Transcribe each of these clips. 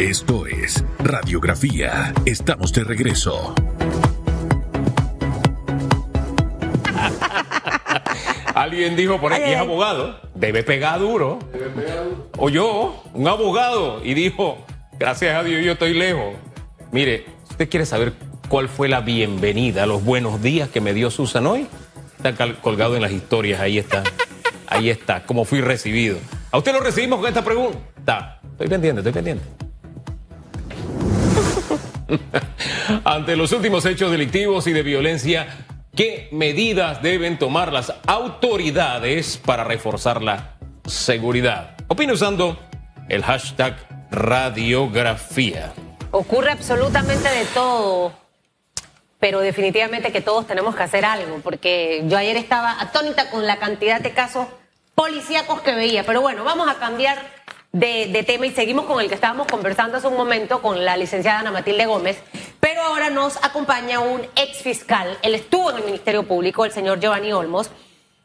Esto es Radiografía. Estamos de regreso. Alguien dijo por aquí, es abogado, debe pegar duro. O yo, un abogado, y dijo, gracias a Dios yo estoy lejos. Mire, ¿usted quiere saber cuál fue la bienvenida, los buenos días que me dio Susan hoy? Está colgado en las historias, ahí está. Ahí está, como fui recibido. ¿A usted lo recibimos con esta pregunta? Estoy pendiente, estoy pendiente. Ante los últimos hechos delictivos y de violencia, ¿qué medidas deben tomar las autoridades para reforzar la seguridad? Opine usando el hashtag radiografía. Ocurre absolutamente de todo, pero definitivamente que todos tenemos que hacer algo, porque yo ayer estaba atónita con la cantidad de casos policíacos que veía. Pero bueno, vamos a cambiar de, tema y seguimos con el que estábamos conversando hace un momento con la licenciada Ana Matilde Gómez. Pero ahora nos acompaña un ex fiscal. Él estuvo en el Ministerio Público, el señor Giovanni Olmos.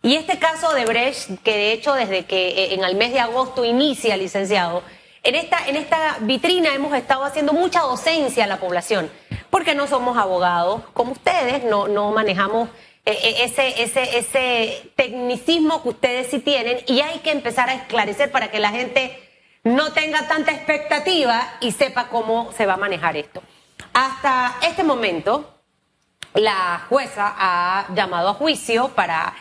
Y este caso de Brecht, que de hecho desde que eh, en el mes de agosto inicia, licenciado, en esta, en esta vitrina hemos estado haciendo mucha docencia a la población, porque no somos abogados como ustedes, no, no manejamos e, e, ese, ese, ese tecnicismo que ustedes sí tienen y hay que empezar a esclarecer para que la gente no tenga tanta expectativa y sepa cómo se va a manejar esto. Hasta este momento, la jueza ha llamado a juicio para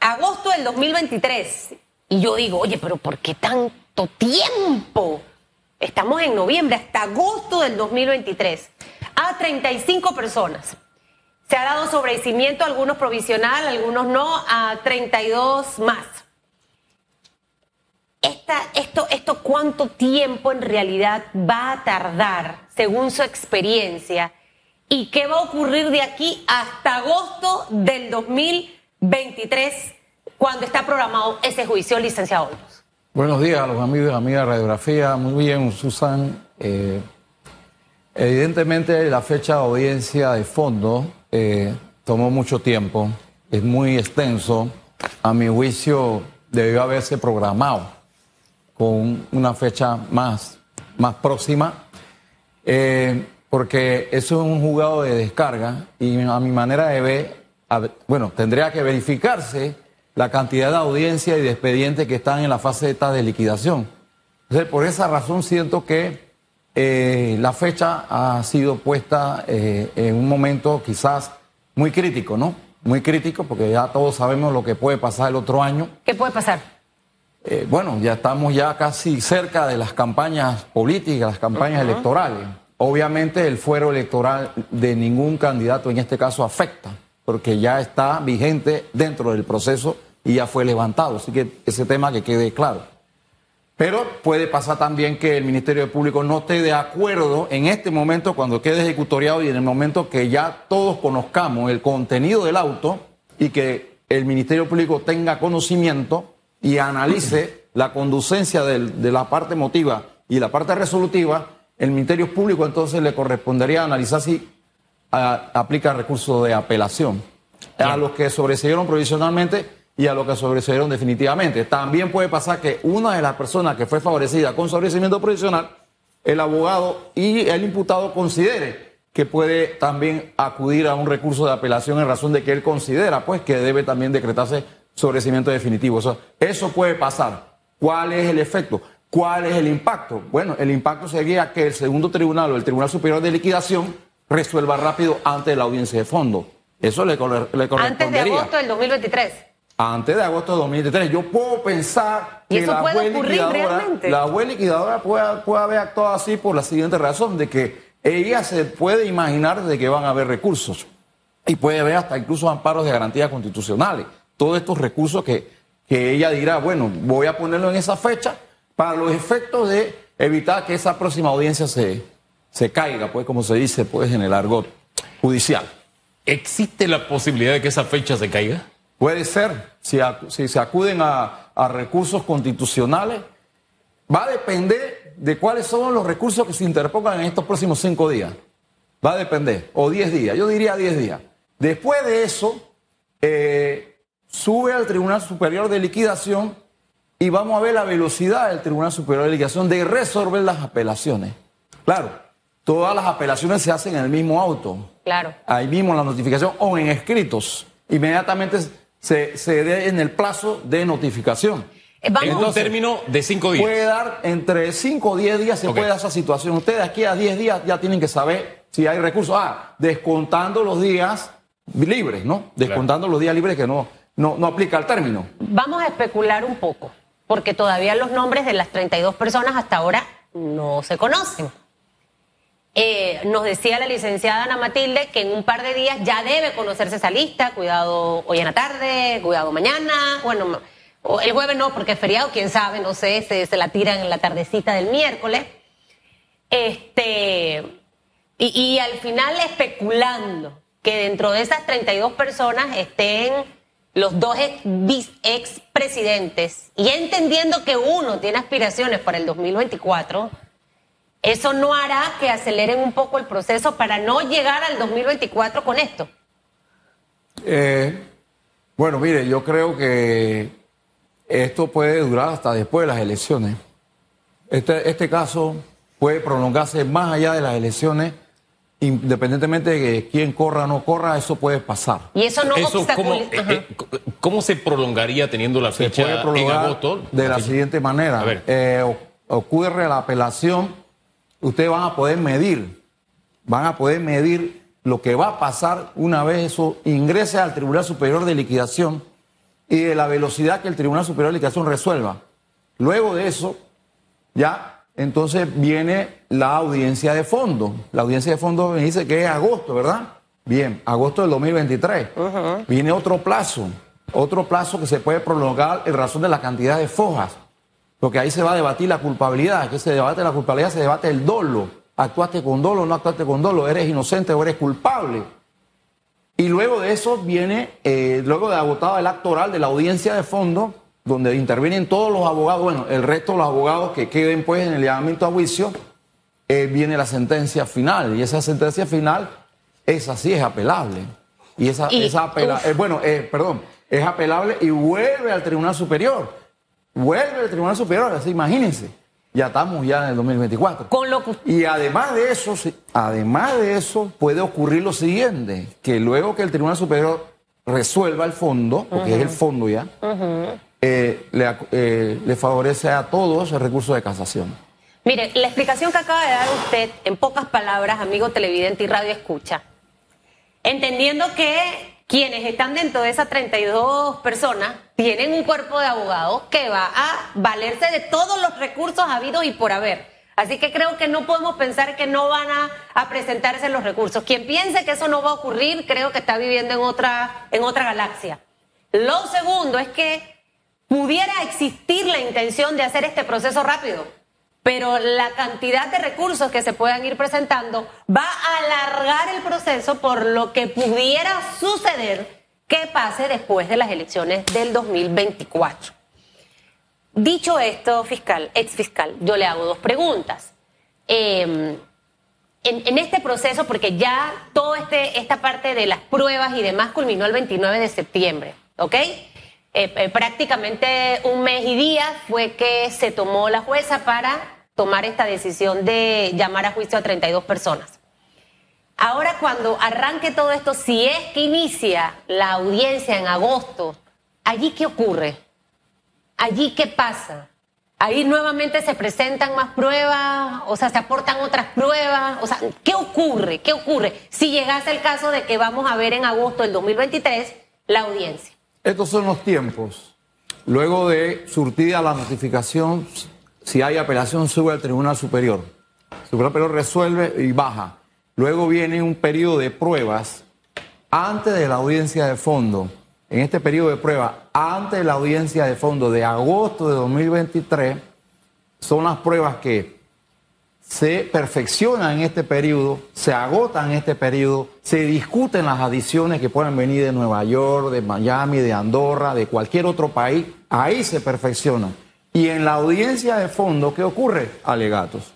agosto del 2023. Y yo digo, oye, pero ¿por qué tanto tiempo? Estamos en noviembre, hasta agosto del 2023. A 35 personas. Se ha dado sobrecimiento, algunos provisional, algunos no, a 32 más. Esto, esto, ¿cuánto tiempo en realidad va a tardar, según su experiencia? ¿Y qué va a ocurrir de aquí hasta agosto del 2023, cuando está programado ese juicio, licenciado Olmos? Buenos días a los amigos y amigas de Radiografía. Muy bien, Susan. Eh, evidentemente, la fecha de audiencia de fondo eh, tomó mucho tiempo, es muy extenso. A mi juicio debió haberse programado con una fecha más, más próxima, eh, porque eso es un jugado de descarga y a mi manera de ver, bueno, tendría que verificarse la cantidad de audiencia y de expedientes que están en la fase de liquidación. Entonces, por esa razón siento que eh, la fecha ha sido puesta eh, en un momento quizás muy crítico, ¿no? Muy crítico porque ya todos sabemos lo que puede pasar el otro año. ¿Qué puede pasar? Eh, bueno, ya estamos ya casi cerca de las campañas políticas, las campañas electorales. Obviamente el fuero electoral de ningún candidato en este caso afecta, porque ya está vigente dentro del proceso y ya fue levantado. Así que ese tema que quede claro. Pero puede pasar también que el Ministerio Público no esté de acuerdo en este momento cuando quede ejecutoriado y en el momento que ya todos conozcamos el contenido del auto y que el Ministerio Público tenga conocimiento y analice la conducencia de la parte motiva y la parte resolutiva, el Ministerio Público entonces le correspondería analizar si aplica recursos de apelación. A los que sobreseyeron provisionalmente y a lo que sobreseyeron definitivamente. También puede pasar que una de las personas que fue favorecida con sobrecimiento provisional, el abogado y el imputado considere que puede también acudir a un recurso de apelación en razón de que él considera pues que debe también decretarse sobrecimiento definitivo. Eso, eso puede pasar. ¿Cuál es el efecto? ¿Cuál es el impacto? Bueno, el impacto sería que el segundo tribunal o el Tribunal Superior de Liquidación resuelva rápido antes de la audiencia de fondo. Eso le, le correspondería. Antes de agosto del 2023 antes de agosto de 2023. Yo puedo pensar que la juez liquidadora, la juez liquidadora puede, haber actuado así por la siguiente razón, de que ella se puede imaginar de que van a haber recursos y puede haber hasta incluso amparos de garantías constitucionales. Todos estos recursos que, que ella dirá, bueno, voy a ponerlo en esa fecha para los efectos de evitar que esa próxima audiencia se, se caiga, pues como se dice pues en el argot judicial. ¿Existe la posibilidad de que esa fecha se caiga? Puede ser, si, se acuden a, recursos constitucionales, va a depender de cuáles son los recursos que se interpongan en estos próximos cinco días. Va a depender, o diez días, yo diría diez días. Después de eso, eh, sube al Tribunal Superior de Liquidación y vamos a ver la velocidad del Tribunal Superior de Liquidación de resolver las apelaciones. Claro, todas las apelaciones se hacen en el mismo auto. Claro. Ahí mismo en la notificación o en escritos. Inmediatamente se, se dé en el plazo de notificación. Eh, en un término de cinco días. Puede dar entre cinco o diez días, se puede dar esa situación. Ustedes aquí a diez días ya tienen que saber si hay recursos. Ah, descontando los días libres, ¿no? Descontando los días libres que no, no, no aplica el término. Vamos a especular un poco, porque todavía los nombres de las 32 personas hasta ahora no se conocen. Eh, nos decía la licenciada Ana Matilde que en un par de días ya debe conocerse esa lista. Cuidado hoy en la tarde, cuidado mañana. Bueno, el jueves no, porque es feriado, quién sabe, no sé, se, se la tiran en la tardecita del miércoles. Este, y, y al final especulando que dentro de esas 32 personas estén los dos ex, presidentes y entendiendo que uno tiene aspiraciones para el 2024, eso no hará que aceleren un poco el proceso para no llegar al 2024 con esto. Eh, bueno, mire, yo creo que esto puede durar hasta después de las elecciones. Este, este caso puede prolongarse más allá de las elecciones independientemente de quién corra o no corra, eso puede pasar. Y eso no eso cómo, eh, eh, ¿Cómo se prolongaría teniendo la fecha en agosto? De la siguiente manera. Eh, ocurre la apelación, ustedes van a poder medir, van a poder medir lo que va a pasar una vez eso ingrese al Tribunal Superior de Liquidación y de la velocidad que el Tribunal Superior de Liquidación resuelva. Luego de eso, ya entonces viene la audiencia de fondo. La audiencia de fondo me dice que es agosto, ¿verdad? Bien, agosto del 2023. Viene otro plazo, otro plazo que se puede prolongar en razón de la cantidad de fojas. Porque ahí se va a debatir la culpabilidad. que se debate la culpabilidad? Se debate el dolo. ¿Actuaste con dolo o no actuaste con dolo? ¿Eres inocente o eres culpable? Y luego de eso viene, eh, luego de agotado el acto oral de la audiencia de fondo, donde intervienen todos los abogados, bueno, el resto de los abogados que queden pues en el llamamiento a juicio, eh, viene la sentencia final. Y esa sentencia final, esa sí es apelable. Y esa, esa eh, bueno, eh, perdón, es apelable y vuelve al Tribunal Superior. Vuelve al Tribunal Superior, así imagínense. Ya estamos ya en el 2024. Con lo Y además de eso, además de eso, puede ocurrir lo siguiente, que luego que el Tribunal Superior resuelva el fondo, porque es el fondo ya, eh, eh, le, favorece a todos el recurso de casación. Mire, la explicación que acaba de dar usted, en pocas palabras, amigo televidente y radio escucha, entendiendo que quienes están dentro de esas 32 personas tienen un cuerpo de abogados que va a valerse de todos los recursos habidos y por haber. Así que creo que no podemos pensar que no van a, a, presentarse los recursos. Quien piense que eso no va a ocurrir, creo que está viviendo en otra, en otra galaxia. Lo segundo es que pudiera existir la intención de hacer este proceso rápido, pero la cantidad de recursos que se puedan ir presentando va a alargar el proceso por lo que pudiera suceder que pase después de las elecciones del 2024. Dicho esto, fiscal, ex fiscal, yo le hago dos preguntas. Em, en, este proceso, porque ya toda este, esta parte de las pruebas y demás culminó el 29 de septiembre, ¿ok? Eh, eh, prácticamente un mes y días fue que se tomó la jueza para tomar esta decisión de llamar a juicio a 32 personas. Ahora cuando arranque todo esto, si es que inicia la audiencia en agosto, ¿allí qué ocurre? ¿Allí qué pasa? Ahí nuevamente se presentan más pruebas, o sea, se aportan otras pruebas, o sea, ¿qué ocurre? ¿Qué ocurre si llegase el caso de que vamos a ver en agosto del 2023 la audiencia? Estos son los tiempos. Luego de surtida la notificación, si hay apelación, sube al Tribunal Superior. El Tribunal Superior resuelve y baja. Luego viene un periodo de pruebas antes de la audiencia de fondo. En este periodo de pruebas, antes de la audiencia de fondo de agosto de 2023, son las pruebas que se perfecciona en este periodo, se agota en este periodo, se discuten las adiciones que puedan venir de Nueva York, de Miami, de Andorra, de cualquier otro país, ahí se perfecciona. Y en la audiencia de fondo, ¿qué ocurre? Alegatos.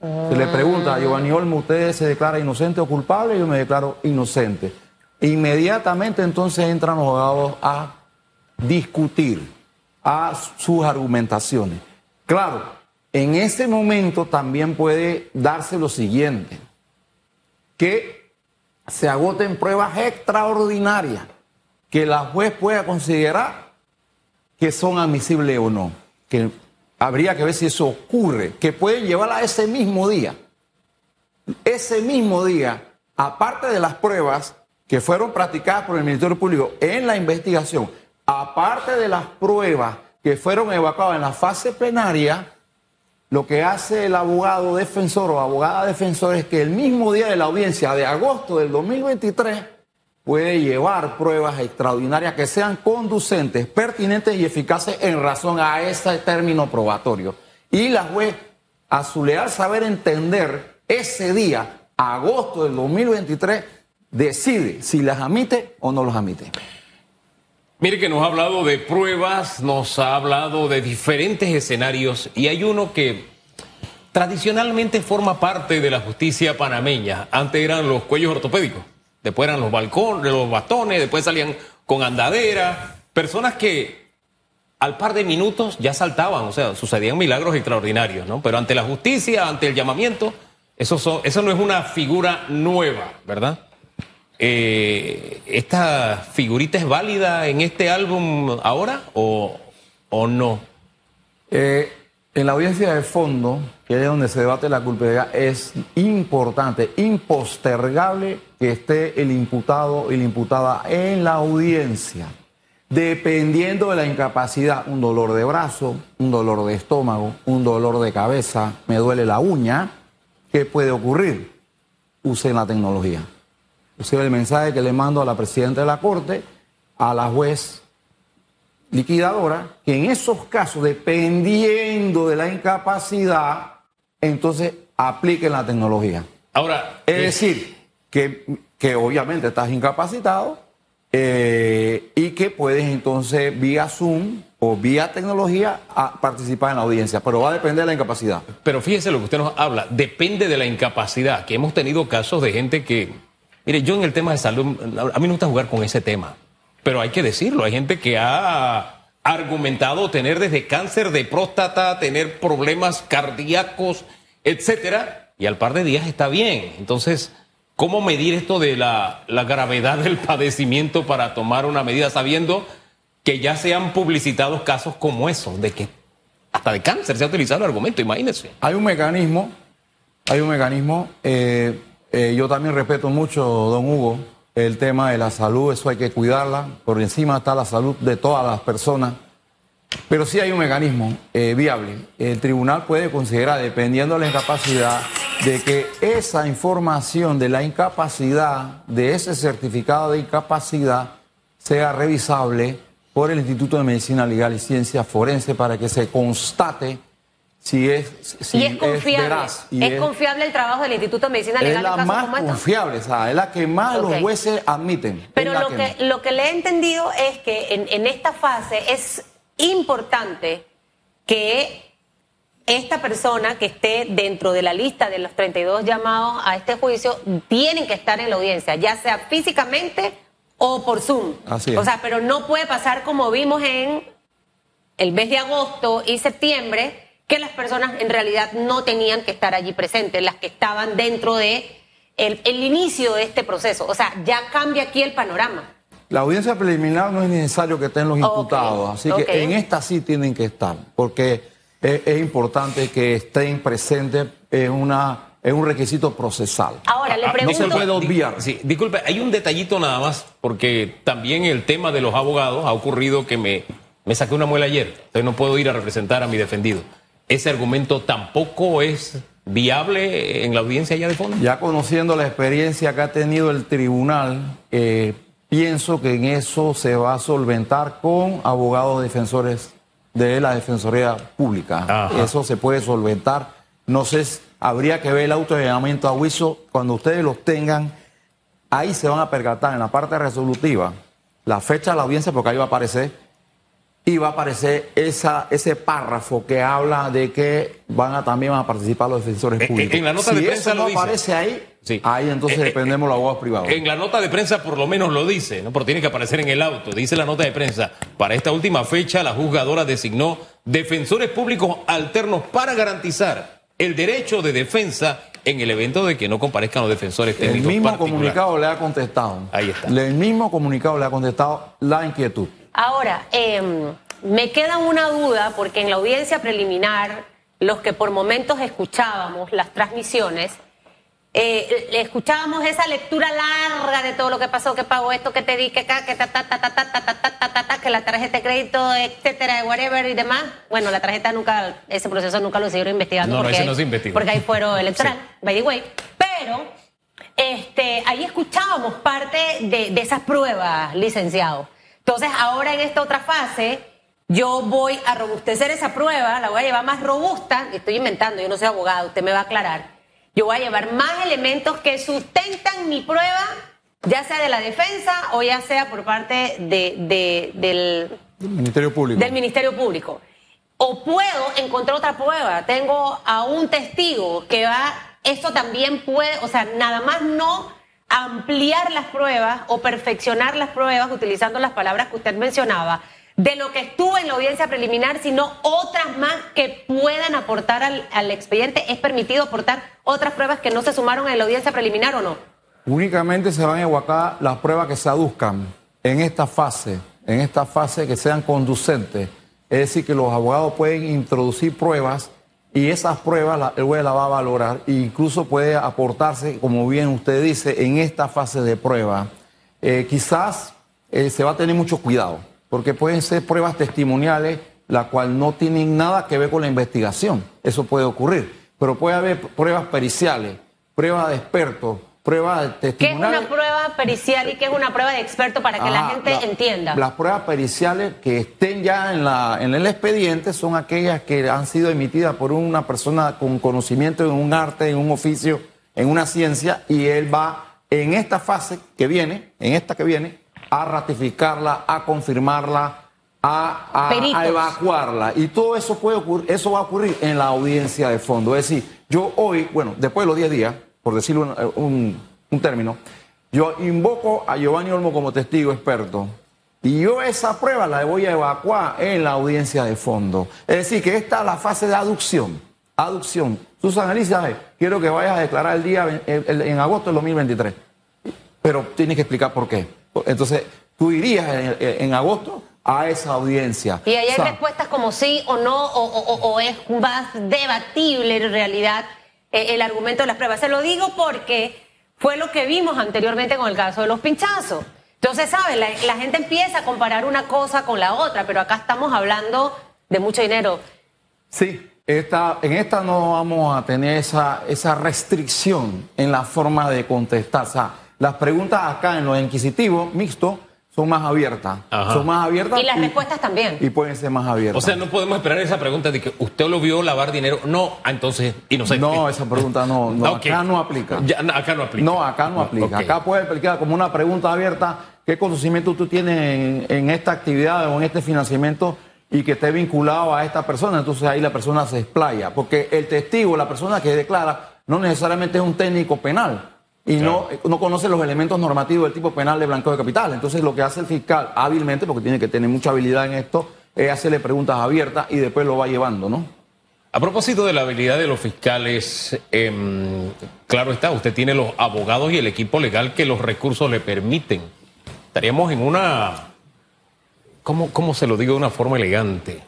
Se le pregunta a Giovanni Olmo, ¿usted se declara inocente o culpable? Yo me declaro inocente. Inmediatamente entonces entran los abogados a discutir, a sus argumentaciones. Claro, En ese momento también puede darse lo siguiente, que se agoten pruebas extraordinarias que la juez pueda considerar que son admisibles o no, que habría que ver si eso ocurre, que pueden llevarla a ese mismo día. Ese mismo día, aparte de las pruebas que fueron practicadas por el Ministerio Público en la investigación, aparte de las pruebas que fueron evacuadas en la fase plenaria, lo que hace el abogado defensor o abogada defensor es que el mismo día de la audiencia de agosto del 2023 puede llevar pruebas extraordinarias que sean conducentes, pertinentes y eficaces en razón a ese término probatorio. Y la juez, a su leal saber entender, ese día, agosto del 2023, decide si las admite o no las admite. Mire que nos ha hablado de pruebas, nos ha hablado de diferentes escenarios y hay uno que tradicionalmente forma parte de la justicia panameña. Antes eran los cuellos ortopédicos, después eran los balcones, los bastones, después salían con andadera, personas que al par de minutos ya saltaban, o sea, sucedían milagros extraordinarios, ¿no? Pero ante la justicia, ante el llamamiento, eso, eso no es una figura nueva, ¿verdad? Eh, ¿Esta figurita es válida en este álbum ahora o, no? Eh, en la audiencia de fondo, que es donde se debate la culpabilidad, es importante, impostergable que esté el imputado y la imputada en la audiencia. Dependiendo de la incapacidad, un dolor de brazo, un dolor de estómago, un dolor de cabeza, me duele la uña, ¿qué puede ocurrir? Usen la tecnología sea, el mensaje que le mando a la presidenta de la Corte, a la juez liquidadora, que en esos casos, dependiendo de la incapacidad, entonces apliquen la tecnología. Ahora, es decir, que, que obviamente estás incapacitado eh, y que puedes entonces vía Zoom o vía tecnología a participar en la audiencia, pero va a depender de la incapacidad. Pero fíjese lo que usted nos habla, depende de la incapacidad, que hemos tenido casos de gente que Mire, yo en el tema de salud, a mí me gusta jugar con ese tema, pero hay que decirlo, hay gente que ha argumentado tener desde cáncer de próstata, tener problemas cardíacos, etcétera, y al par de días está bien. Entonces, ¿cómo medir esto de la, la gravedad del padecimiento para tomar una medida sabiendo que ya se han publicitado casos como esos, de que hasta de cáncer se ha utilizado el argumento, imagínense. Hay un mecanismo, hay un mecanismo eh, eh, yo también respeto mucho, don Hugo, el tema de la salud, eso hay que cuidarla, por encima está la salud de todas las personas, pero sí hay un mecanismo eh, viable. El tribunal puede considerar, dependiendo de la incapacidad, de que esa información de la incapacidad, de ese certificado de incapacidad, sea revisable por el Instituto de Medicina Legal y Ciencia Forense para que se constate si es, si es confiable. es, confiable el trabajo del Instituto de Medicina Legal. Es la más confiable, o sea, es la que más los jueces admiten. Pero lo que, lo que le he entendido es que en, en esta fase es importante que esta persona que esté dentro de la lista de los 32 llamados a este juicio tienen que estar en la audiencia, ya sea físicamente o por Zoom. Así es. O sea, pero no puede pasar como vimos en el mes de agosto y septiembre que las personas en realidad no tenían que estar allí presentes, las que estaban dentro de el, inicio de este proceso. O sea, ya cambia aquí el panorama. La audiencia preliminar no es necesario que estén los imputados, así que en esta sí tienen que estar, porque es, importante que estén presentes en una es un requisito procesal. Ahora, le pregunto... No se puede obviar. Sí, disculpe, hay un detallito nada más, porque también el tema de los abogados ha ocurrido que me, me saqué una muela ayer, entonces no puedo ir a representar a mi defendido ese argumento tampoco es viable en la audiencia ya de fondo. Ya conociendo la experiencia que ha tenido el tribunal, eh, pienso que en eso se va a solventar con abogados defensores de la Defensoría Pública. Eso se puede solventar. No sé, habría que ver el auto de llamamiento a juicio. Cuando ustedes los tengan, ahí se van a percatar en la parte resolutiva la fecha de la audiencia, porque ahí va a aparecer y va a aparecer esa, ese párrafo que habla de que van a también a participar los defensores Eh, eh, públicos. en la nota si de prensa eso no lo dice. aparece ahí, Sí. ahí entonces Eh, eh, dependemos de los abogados privados. En la nota de prensa por lo menos lo dice, ¿no? Pero tiene que aparecer en el auto. Dice la nota de prensa. Para esta última fecha, la juzgadora designó defensores públicos alternos para garantizar el derecho de defensa en el evento de que no comparezcan los defensores el mismo comunicado le ha contestado. Ahí está. El mismo comunicado le ha contestado la inquietud. Ahora, eh, me queda una duda porque en la audiencia preliminar, los que por momentos escuchábamos las transmisiones, eh, escuchábamos esa lectura larga de todo lo que pasó, que pagó esto, que te di, que acá, que ta, ta, ta, ta, ta, ta, ta, ta, ta, ta, ta, que la tarjeta de crédito, etcétera, whatever y demás. Bueno, la tarjeta nunca, ese proceso nunca lo siguieron investigando. No, no, porque, ese no se investigó. Porque hay fuero electoral, by the way. Pero, este, ahí escuchábamos parte de, de esas pruebas, licenciado. Entonces, ahora en esta otra fase, yo voy a robustecer esa prueba, la voy a llevar más robusta, estoy inventando, yo no soy abogado, usted me va a aclarar. Yo voy a llevar más elementos que sustentan mi prueba, ya sea de la defensa o ya sea por parte de- de- del, El Ministerio Público. del Ministerio Público. O puedo encontrar otra prueba. Tengo a un testigo que va, esto también puede, o sea, nada más no ampliar las pruebas o perfeccionar las pruebas utilizando las palabras que usted mencionaba de lo que estuvo en la audiencia preliminar, sino otras más que puedan aportar al, expediente. ¿Es permitido aportar otras pruebas que no se sumaron en la audiencia preliminar o no? Únicamente se van a evacuar las pruebas que se aduzcan en esta fase, en esta fase que sean conducentes. Es decir, que los abogados pueden introducir pruebas y esas pruebas la- el juez las va a valorar e incluso puede aportarse, como bien usted dice, en esta fase de prueba. Eh, quizás eh, se va a tener mucho cuidado, porque pueden ser pruebas testimoniales, la cual no tienen nada que ver con la investigación. Eso puede ocurrir. Pero puede haber pruebas periciales, pruebas de expertos, pruebas ¿Qué es testimoniales. una prueba pericial y qué es una prueba de experto para que la Ajá, gente la- entienda? Las pruebas periciales que estén ya en, la, en el expediente son aquellas que han sido emitidas por una persona con conocimiento en un arte, en un oficio, en una ciencia, y él va en esta fase que viene, en esta que viene, a ratificarla, a confirmarla, a, a evacuarla. Y todo eso puede ocurrir, eso va a ocurrir en la audiencia de fondo. Es decir, yo hoy, bueno, después de los 10 días, por decirlo un, un- un término, yo invoco a Giovanni Olmo como testigo experto. Y yo esa prueba la voy a evacuar en la audiencia de fondo. Es decir, que esta es la fase de aducción. Aducción. Susan Elizabeth, quiero que vayas a declarar el día en agosto del 2023. Pero tienes que explicar por qué. Entonces, tú irías en, en agosto a esa audiencia. Y ahí hay O sea, respuestas como sí o no, o, o- es más debatible en realidad eh, el argumento de las pruebas. Se lo digo porque fue lo que vimos anteriormente con el caso de los pinchazos. Entonces, ¿sabes? La, la gente empieza a comparar una cosa con la otra, pero acá estamos hablando de mucho dinero. Sí, esta, en esta no vamos a tener esa, esa restricción en la forma de contestar. O sea, las preguntas acá en los inquisitivos mixtos son más abiertas. Ajá. Son más abiertas. Y las respuestas también. Y pueden ser más abiertas. O sea, no podemos esperar esa pregunta de que usted lo vio lavar dinero. No, ah, entonces inocente. no, esa pregunta no, acá no aplica. Ya, no, acá no aplica. No, acá no aplica. Acá puede aplicar como una pregunta abierta. ¿Qué conocimiento tú tienes en, en esta actividad o en este financiamiento y que esté vinculado a esta persona? Entonces ahí la persona se explaya. Porque el testigo, la persona que declara, no necesariamente es un técnico penal y no, no conoce los elementos normativos del tipo penal de blanqueo de capital. Entonces lo que hace el fiscal hábilmente, porque tiene que tener mucha habilidad en esto, es hacerle preguntas abiertas y después lo va llevando, ¿no? A propósito de la habilidad de los fiscales, em, claro está, usted tiene los abogados y el equipo legal que los recursos le permiten. Estaríamos en una, ¿cómo, cómo se lo digo de una forma elegante?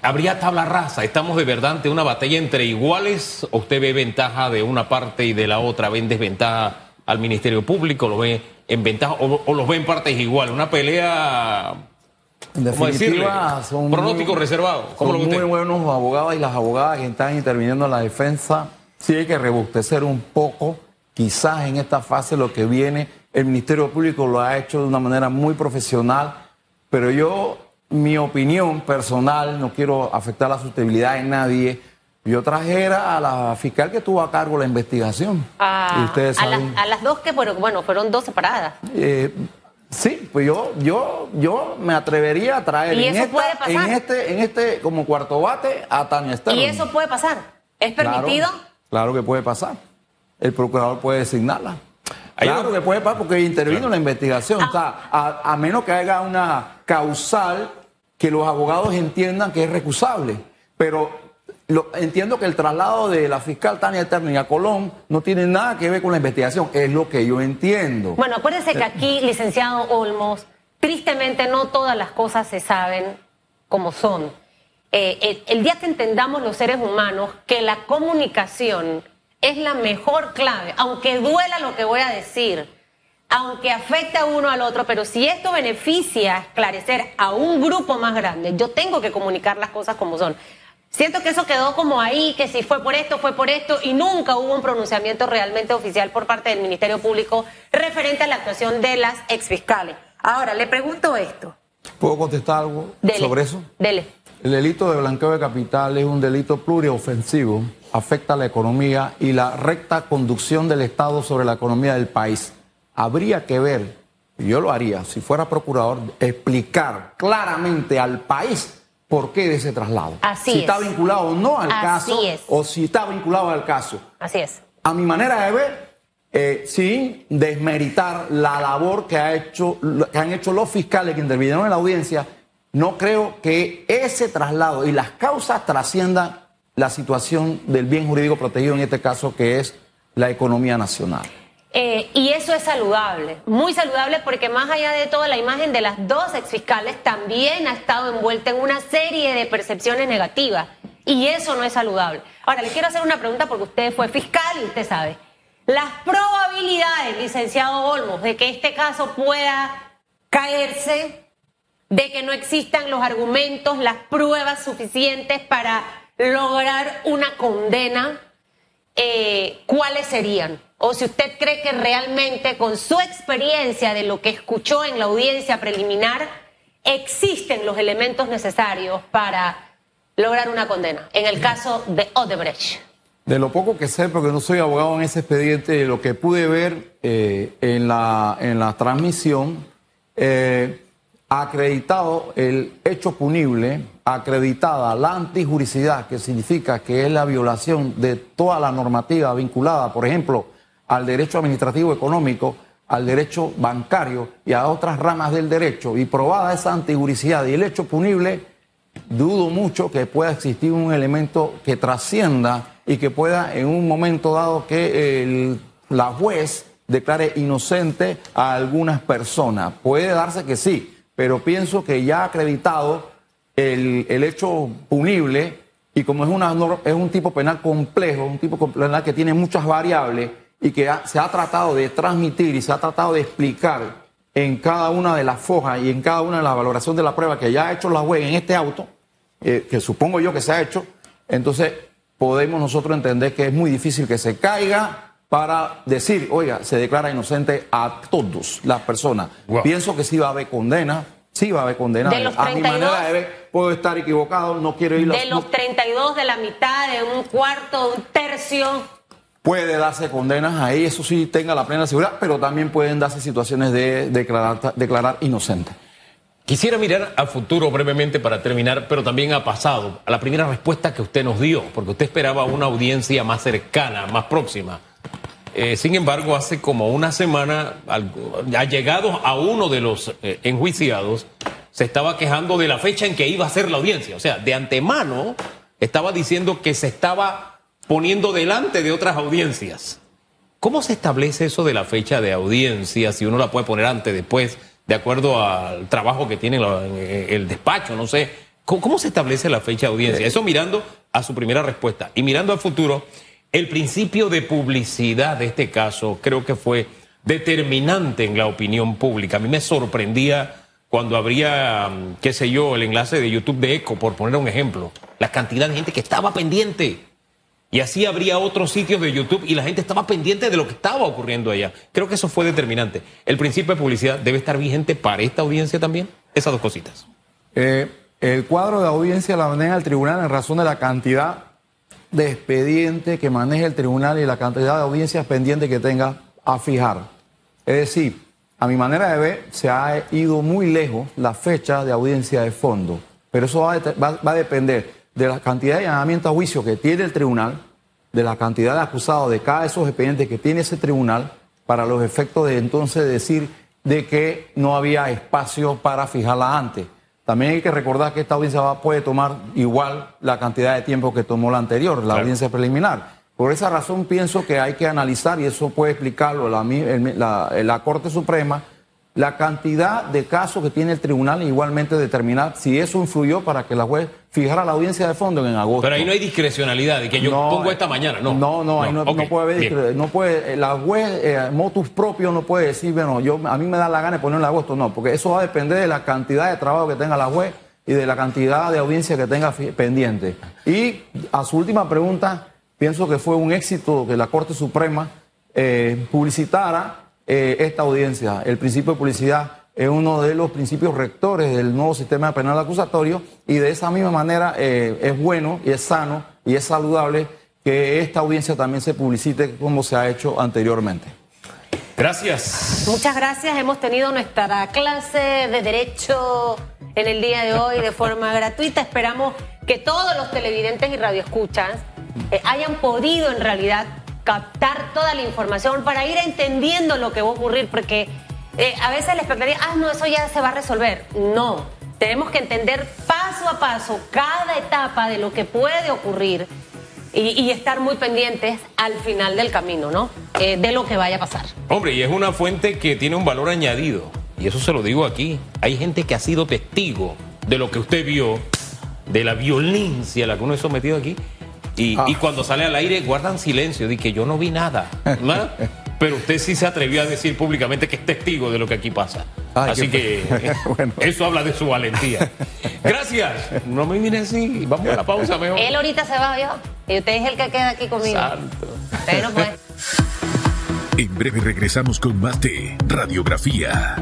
Habría tabla rasa, estamos de verdad ante una batalla entre iguales, o usted ve ventaja de una parte y de la otra, ve en desventaja al Ministerio Público, lo ve en ventaja, o, o los ve en partes igual, una pelea, En definitiva, son Pronóstico muy- reservado. ¿Cómo lo son muy usted? buenos los abogados y las abogadas que están interviniendo en la defensa. Sí hay que rebustecer un poco, quizás en esta fase lo que viene. El Ministerio Público lo ha hecho de una manera muy profesional, pero yo, mi opinión personal, no quiero afectar la sustentabilidad de nadie. Yo trajera a la fiscal que tuvo a cargo la investigación. A, y ustedes a las- saben. a las dos que, bueno, bueno, fueron dos separadas. Eh, Sí, pues yo, yo, yo me atrevería a traer ¿Y en, eso esta- puede pasar? en este, en este como cuarto bate a Tania Sterling. Y eso puede pasar. ¿Es Claro, permitido? Claro, que puede pasar. El procurador puede designarla. Claro que puede pasar porque intervino en la investigación. Ah. O sea, a, a menos que haya una causal que los abogados entiendan que es recusable. Pero entiendo que el traslado de la fiscal Tania Sterling a Colón no tiene nada que ver con la investigación. Es lo que yo entiendo. Bueno, acuérdense que aquí, licenciado Olmos, tristemente no todas las cosas se saben como son. Eh, el, el día que entendamos los seres humanos que la comunicación es la mejor clave, aunque duela lo que voy a decir, aunque afecte a uno al otro, pero si esto beneficia esclarecer a un grupo más grande, yo tengo que comunicar las cosas como son. Siento que eso quedó como ahí, que si fue por esto, fue por esto, y nunca hubo un pronunciamiento realmente oficial por parte del Ministerio Público referente a la actuación de las exfiscales. Ahora, le pregunto esto. ¿Puedo contestar algo Dele, sobre eso? Dele. El delito de blanqueo de capital es un delito pluriofensivo, afecta a la economía y la recta conducción del Estado sobre la economía del país. Habría que ver, yo lo haría, si fuera procurador, explicar claramente al país por qué de ese traslado. Así si es. está vinculado o no al Así caso, es. o si está vinculado al caso. Así es. A mi manera de ver, eh, sin desmeritar la labor que, ha hecho, que han hecho los fiscales que intervinieron en la audiencia, no creo que ese traslado y las causas trasciendan la situación del bien jurídico protegido en este caso, que es la economía nacional. Eh, y eso es saludable, muy saludable porque más allá de todo la imagen de las dos exfiscales también ha estado envuelta en una serie de percepciones negativas y eso no es saludable. Ahora, le quiero hacer una pregunta porque usted fue fiscal y usted sabe. Las probabilidades, licenciado Olmos, de que este caso pueda caerse, de que no existan los argumentos, las pruebas suficientes para lograr una condena, eh, ¿cuáles serían? O si usted cree que realmente con su experiencia de lo que escuchó en la audiencia preliminar, existen los elementos necesarios para lograr una condena. En el caso de Odebrecht. De lo poco que sé, porque no soy abogado en ese expediente, de lo que pude ver eh, en, la, en la transmisión, eh, acreditado el hecho punible, acreditada la antijuricidad, que significa que es la violación de toda la normativa vinculada, por ejemplo, al derecho administrativo económico, al derecho bancario y a otras ramas del derecho, y probada esa antijuricidad y el hecho punible, dudo mucho que pueda existir un elemento que trascienda y que pueda en un momento dado que la juez declare inocente a algunas personas. Puede darse que sí, pero pienso que ya acreditado el, hecho punible y como es un tipo penal complejo, un tipo penal que tiene muchas variables y que ha- se ha tratado de transmitir y se ha tratado de explicar en cada una de las fojas y en cada una de las valoraciones de la prueba que ya ha hecho la juez en este auto, eh, que supongo yo que se ha hecho, entonces podemos nosotros entender que es muy difícil que se caiga para decir, oiga, se declara inocente a todos las personas. Wow. Pienso que sí va a haber condena, sí va a haber condena. De los a mi 32, manera de ver, puedo estar equivocado, no quiero ir... De no- los 32, de la mitad, de un cuarto, de un tercio. Puede darse condenas ahí, eso sí tenga la plena seguridad, pero también pueden darse situaciones de declarar, inocente. Quisiera mirar a futuro brevemente para terminar, pero también a pasado, a la primera respuesta que usted nos dio, porque usted esperaba una audiencia más cercana, más próxima. Eh, sin embargo, hace como una semana, al- allegados a uno de los eh, enjuiciados, se estaba quejando de la fecha en que iba a ser la audiencia. O sea, de antemano estaba diciendo que se estaba poniendo delante de otras audiencias. ¿Cómo se establece eso de la fecha de audiencia? Si uno la puede poner antes, después, de acuerdo al trabajo que tiene eh, el despacho, no sé. ¿Cómo, se establece la fecha de audiencia? Eso mirando a su primera respuesta. Y mirando al futuro, el principio de publicidad de este caso creo que fue determinante en la opinión pública. A mí me sorprendía cuando habría, mm, qué sé yo, el enlace de YouTube de Eco, por poner un ejemplo, la cantidad de gente que estaba pendiente. Y así habría otros sitios de YouTube y la gente estaba pendiente de lo que estaba ocurriendo allá. Creo que eso fue determinante. El principio de publicidad debe estar vigente para esta audiencia también. Esas dos cositas. Eh, el cuadro de audiencia la maneja el tribunal en razón de la cantidad de expedientes que maneja el tribunal y la cantidad de audiencias pendientes que tenga a fijar. Es decir, a mi manera de ver, se ha ido muy lejos la fecha de audiencia de fondo. Pero eso va a, depender de la cantidad de llamamientos a juicio que tiene el tribunal, de la cantidad de acusados de cada de esos expedientes que tiene ese tribunal, para los efectos de entonces decir de que no había espacio para fijarla antes. También hay que recordar que esta audiencia puede tomar igual la cantidad de tiempo que tomó la anterior, la audiencia preliminar. Por esa razón pienso que hay que analizar, y eso puede explicarlo la, la Corte Suprema, la cantidad de casos que tiene el tribunal e igualmente determinar si eso influyó para que la juez fijara la audiencia de fondo en agosto. Pero ahí no hay discrecionalidad de que yo pongo esta mañana, no. No, no, ahí no, puede haber no puede, la juez, eh, motus propio no puede decir, bueno, yo a mí me da la gana de ponerlo en agosto, no, porque eso va a depender de la cantidad de trabajo que tenga la juez y de la cantidad de audiencia que tenga pendiente. Y a su última pregunta, pienso que fue un éxito que la Corte Suprema eh, publicitara eh, esta audiencia. El principio de publicidad es uno de los principios rectores del nuevo sistema penal acusatorio y de esa misma manera eh, es bueno y es sano y es saludable que esta audiencia también se publicite como se ha hecho anteriormente. Gracias. Muchas gracias. Hemos tenido nuestra clase de derecho en el día de hoy de forma gratuita. Esperamos que todos los televidentes y radioescuchas eh, hayan podido en realidad captar toda la información para ir entendiendo lo que va a ocurrir, porque eh, a veces la expectativa, ah, no, eso ya se va a resolver. No, tenemos que entender paso a paso cada etapa de lo que puede ocurrir y, estar muy pendientes al final del camino, ¿no? Eh, de lo que vaya a pasar. Hombre, y es una fuente que tiene un valor añadido, y eso se lo digo aquí. Hay gente que ha sido testigo de lo que usted vio, de la violencia a la que uno es sometido aquí, Ah. Y, cuando sale al aire guardan silencio, de que yo no vi nada. Pero usted sí se atrevió a decir públicamente que es testigo de lo que aquí pasa. así que eso habla de su valentía. Gracias. No me mire así. Vamos a la pausa mejor. Él ahorita se va, yo. Y usted es el que queda aquí conmigo. Santo. Pero pues. En breve regresamos con más de Radiografía.